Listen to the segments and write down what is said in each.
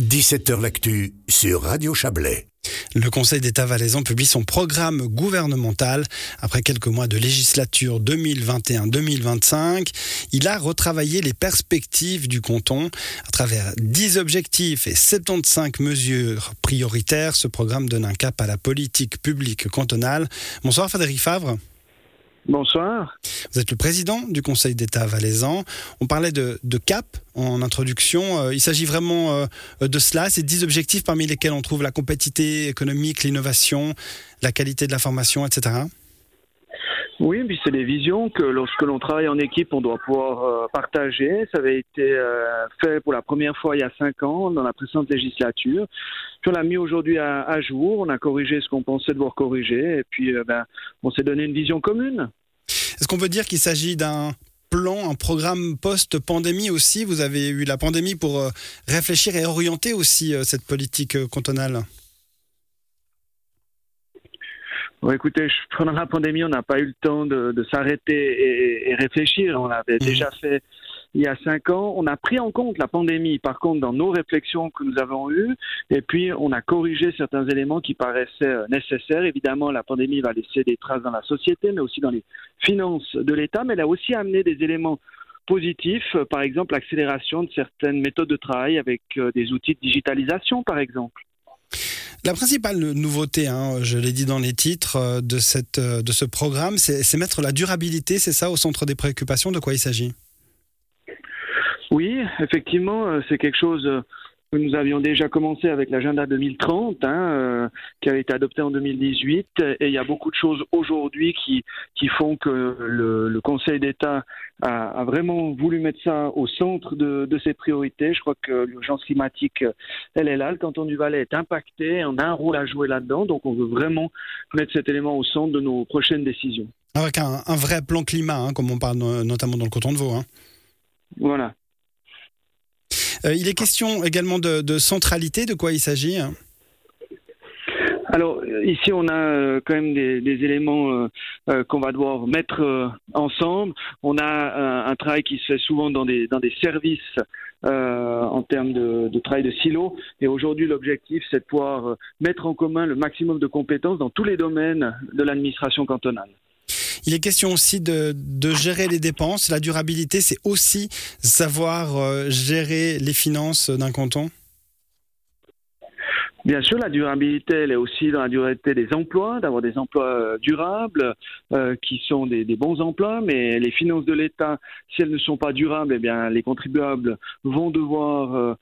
17h L'actu sur Radio Chablais. Le Conseil d'État valaisan publie son programme gouvernemental après quelques mois de législature 2021-2025. Il a retravaillé les perspectives du canton à travers 10 objectifs et 75 mesures prioritaires. Ce programme donne un cap à la politique publique cantonale. Bonsoir Frédéric Favre. Bonsoir. Vous êtes le président du Conseil d'État valaisan. On parlait de, cap en introduction. Euh, il s'agit vraiment euh, de cela, ces dix objectifs parmi lesquels on trouve la compétitivité économique, l'innovation, la qualité de la formation, etc. Oui, puis c'est des visions que lorsque l'on travaille en équipe, on doit pouvoir euh, partager. Ça avait été fait pour la première fois il y a cinq ans dans la précédente législature. Puis on l'a mis aujourd'hui à, jour. On a corrigé ce qu'on pensait devoir corriger, et puis ben, on s'est donné une vision commune. Est-ce qu'on peut dire qu'il s'agit d'un plan, un programme post-pandémie aussi? Vous avez eu la pandémie pour réfléchir et orienter aussi cette politique cantonale? Bon, écoutez, pendant la pandémie, on n'a pas eu le temps de, s'arrêter et, réfléchir. On l'avait mhm. déjà fait il y a cinq ans. On a pris en compte la pandémie, par contre, dans nos réflexions que nous avons eues, et puis on a corrigé certains éléments qui paraissaient euh, nécessaires. Évidemment, la pandémie va laisser des traces dans la société, mais aussi dans les finances de l'État, mais elle a aussi amené des éléments positifs, par exemple l'accélération de certaines méthodes de travail avec euh, des outils de digitalisation, par exemple. La principale nouveauté, hein, je l'ai dit dans les titres euh, de, cette, euh, de ce programme, c'est mettre la durabilité, c'est ça, au centre des préoccupations. De quoi il s'agit? Oui, effectivement, euh, c'est quelque chose nous avions déjà commencé avec l'agenda 2030, hein, euh, qui a été adopté en 2018, et il y a beaucoup de choses aujourd'hui qui, qui font que le, le Conseil d'État a, a, vraiment voulu mettre ça au centre de, de ses priorités. Je crois que l'urgence climatique, elle est là, le canton du Valais est impacté, on a un rôle à jouer là-dedans, donc on veut vraiment mettre cet élément au centre de nos prochaines décisions. Avec un, un vrai plan climat, hein, comme on parle notamment dans le canton de Vaud. Hein. Voilà. Euh, il est question également de, centralité. De quoi il s'agit alors ici, on a euh, quand même des, éléments euh, qu'on va devoir mettre ensemble. On a un travail qui se fait souvent dans des, dans des services en termes de, de, travail de silo. Et aujourd'hui, l'objectif, c'est de pouvoir mettre en commun le maximum de compétences dans tous les domaines de l'administration cantonale. Il est question aussi de, gérer les dépenses. La durabilité, c'est aussi savoir euh, gérer les finances d'un canton. Bien sûr, la durabilité, elle est aussi dans la durabilité des emplois, d'avoir des emplois euh, durables, euh, qui sont des, bons emplois, mais les finances de l'État, si elles ne sont pas durables, eh bien, les contribuables vont devoir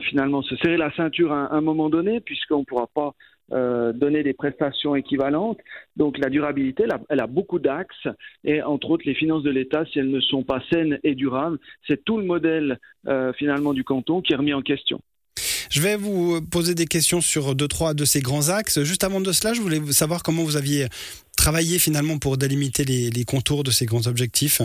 finalement se serrer la ceinture à un moment donné, puisqu'on ne pourra pas euh, donner des prestations équivalentes. Donc la durabilité, elle a, beaucoup d'axes et entre autres les finances de l'État, si elles ne sont pas saines et durables, c'est tout le modèle euh, finalement du canton qui est remis en question. Je vais vous poser des questions sur deux, trois de ces grands axes. Juste avant de cela, je voulais savoir comment vous aviez travaillé finalement pour délimiter les contours de ces grands objectifs.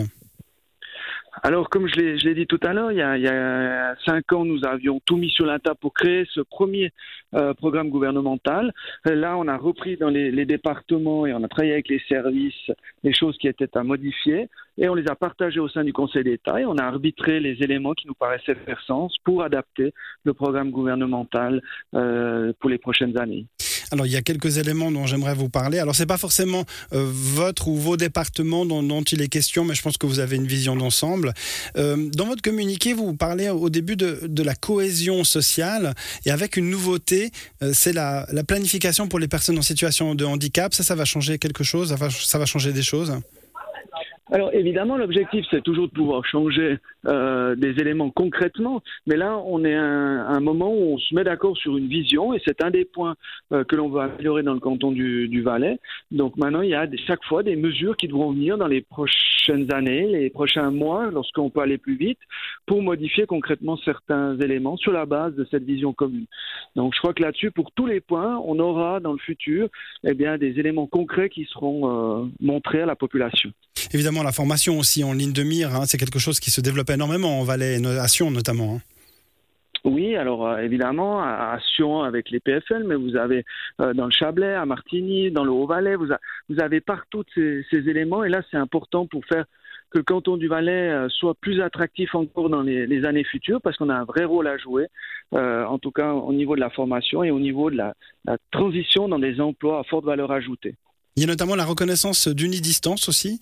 Alors, comme je l'ai dit tout à l'heure, il, il, y a cinq ans, nous avions tout mis sur la table pour créer ce premier euh, programme gouvernemental. Là, on a repris dans les, les, départements et on a travaillé avec les services les choses qui étaient à modifier et on les a partagées au sein du Conseil d'État et on a arbitré les éléments qui nous paraissaient faire sens pour adapter le programme gouvernemental euh, pour les prochaines années. Alors, il y a quelques éléments dont j'aimerais vous parler. Alors, c'est pas forcément euh, votre ou vos départements dont, il est question, mais je pense que vous avez une vision d'ensemble. Euh, dans votre communiqué, vous parlez au début de, la cohésion sociale et avec une nouveauté, euh, c'est la, planification pour les personnes en situation de handicap. Ça, ça va changer quelque chose? Ça va changer des choses? Alors évidemment, l'objectif, c'est toujours de pouvoir changer euh, des éléments concrètement, mais là, on est à un, moment où on se met d'accord sur une vision, et c'est un des points euh, que l'on veut améliorer dans le canton du, du Valais. Donc maintenant, il y a chaque fois des mesures qui devront venir dans les prochaines années, les prochains mois, lorsqu'on peut aller plus vite, pour modifier concrètement certains éléments sur la base de cette vision commune. Donc je crois que là-dessus, pour tous les points, on aura dans le futur eh bien, des éléments concrets qui seront euh, montrés à la population. Évidemment, la formation aussi en ligne de mire, hein, c'est quelque chose qui se développe énormément en Valais à Sion notamment. Hein. Oui, alors euh, évidemment, à Sion avec les PFL, mais vous avez euh, dans le Chablais, à Martigny, dans le Haut-Valais, vous, avez partout ces, éléments. Et là, c'est important pour faire que le canton du Valais soit plus attractif encore dans les, années futures, parce qu'on a un vrai rôle à jouer, en tout cas au niveau de la formation et au niveau de la, la transition dans des emplois à forte valeur ajoutée. Il y a notamment la reconnaissance d'unidistance aussi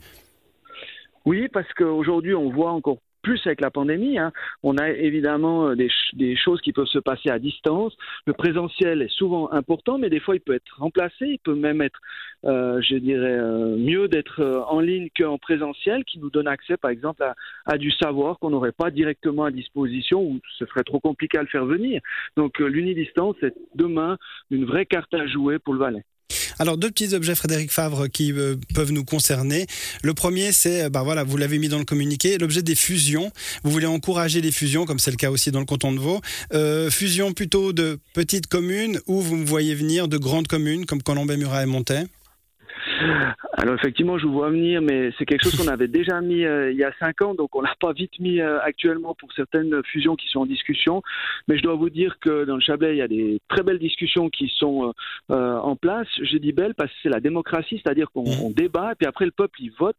oui, parce qu'aujourd'hui, on voit encore plus avec la pandémie. Hein. On a évidemment euh, des, choses qui peuvent se passer à distance. Le présentiel est souvent important, mais des fois il peut être remplacé. Il peut même être, euh, je dirais, euh, mieux d'être en ligne qu'en présentiel, qui nous donne accès, par exemple, à, à du savoir qu'on n'aurait pas directement à disposition ou ce serait trop compliqué à le faire venir. Donc l'unidistance est demain une vraie carte à jouer pour le Valais. Alors deux petits objets, Frédéric Favre, qui euh, peuvent nous concerner. Le premier, c'est, bah voilà, vous l'avez mis dans le communiqué, l'objet des fusions. Vous voulez encourager les fusions, comme c'est le cas aussi dans le canton de Vaud. Euh, fusion plutôt de petites communes ou vous me voyez venir de grandes communes comme Colombay, Murat et Montet alors effectivement, je vous vois venir, mais c'est quelque chose qu'on avait déjà mis euh, il y a cinq ans, donc on l'a pas vite mis euh, actuellement pour certaines fusions qui sont en discussion. Mais je dois vous dire que dans le Chablais, il y a des très belles discussions qui sont euh, en place. Je dis belles parce que c'est la démocratie, c'est-à-dire qu'on mmh. débat, et puis après le peuple il vote.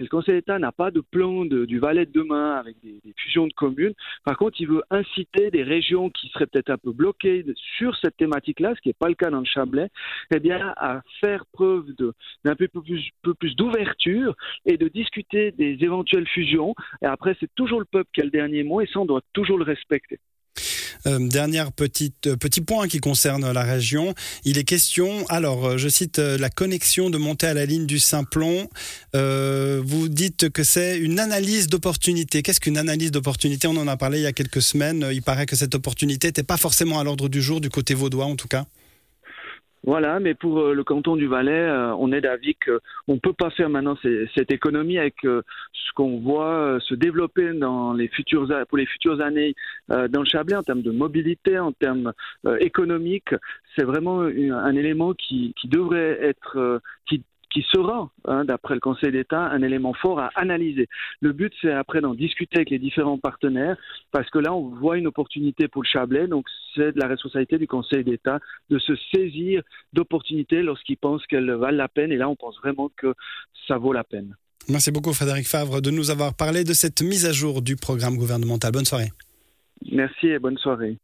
Et le Conseil d'État n'a pas de plan du Valais de demain avec des, des, fusions de communes. Par contre, il veut inciter des régions qui seraient peut-être un peu bloquées sur cette thématique-là, ce qui n'est pas le cas dans le Chablais, eh bien à faire preuve d'un peu plus d'ouverture et de discuter des éventuelles fusions. Et après, c'est toujours le peuple qui a le dernier mot et ça, on doit toujours le respecter. Euh, dernière petite euh, petit point qui concerne la région. Il est question, alors euh, je cite la connexion de monter à la ligne du Simplon. vous dites que c'est une analyse d'opportunité. Qu'est-ce qu'une analyse d'opportunité? On en a parlé il y a quelques semaines. Il paraît que cette opportunité n'était pas forcément à l'ordre du jour du côté vaudois en tout cas. Voilà, mais pour euh, le canton du Valais, euh, on est d'avis qu'on ne peut pas faire maintenant cette économie avec euh, ce qu'on voit se développer dans les futures, pour les futures années dans le Chablais en termes de mobilité, en termes économiques. C'est vraiment un élément qui, qui devrait être, qui qui sera, hein, d'après le Conseil d'État, un élément fort à analyser. Le but, c'est après d'en discuter avec les différents partenaires, parce que là, on voit une opportunité pour le Chablais, donc c'est de la responsabilité du Conseil d'État de se saisir d'opportunités lorsqu'ils pensent qu'elles valent la peine, et là, on pense vraiment que ça vaut la peine. Merci beaucoup, Frédéric Favre, de nous avoir parlé de cette mise à jour du programme gouvernemental. Bonne soirée. Merci et bonne soirée.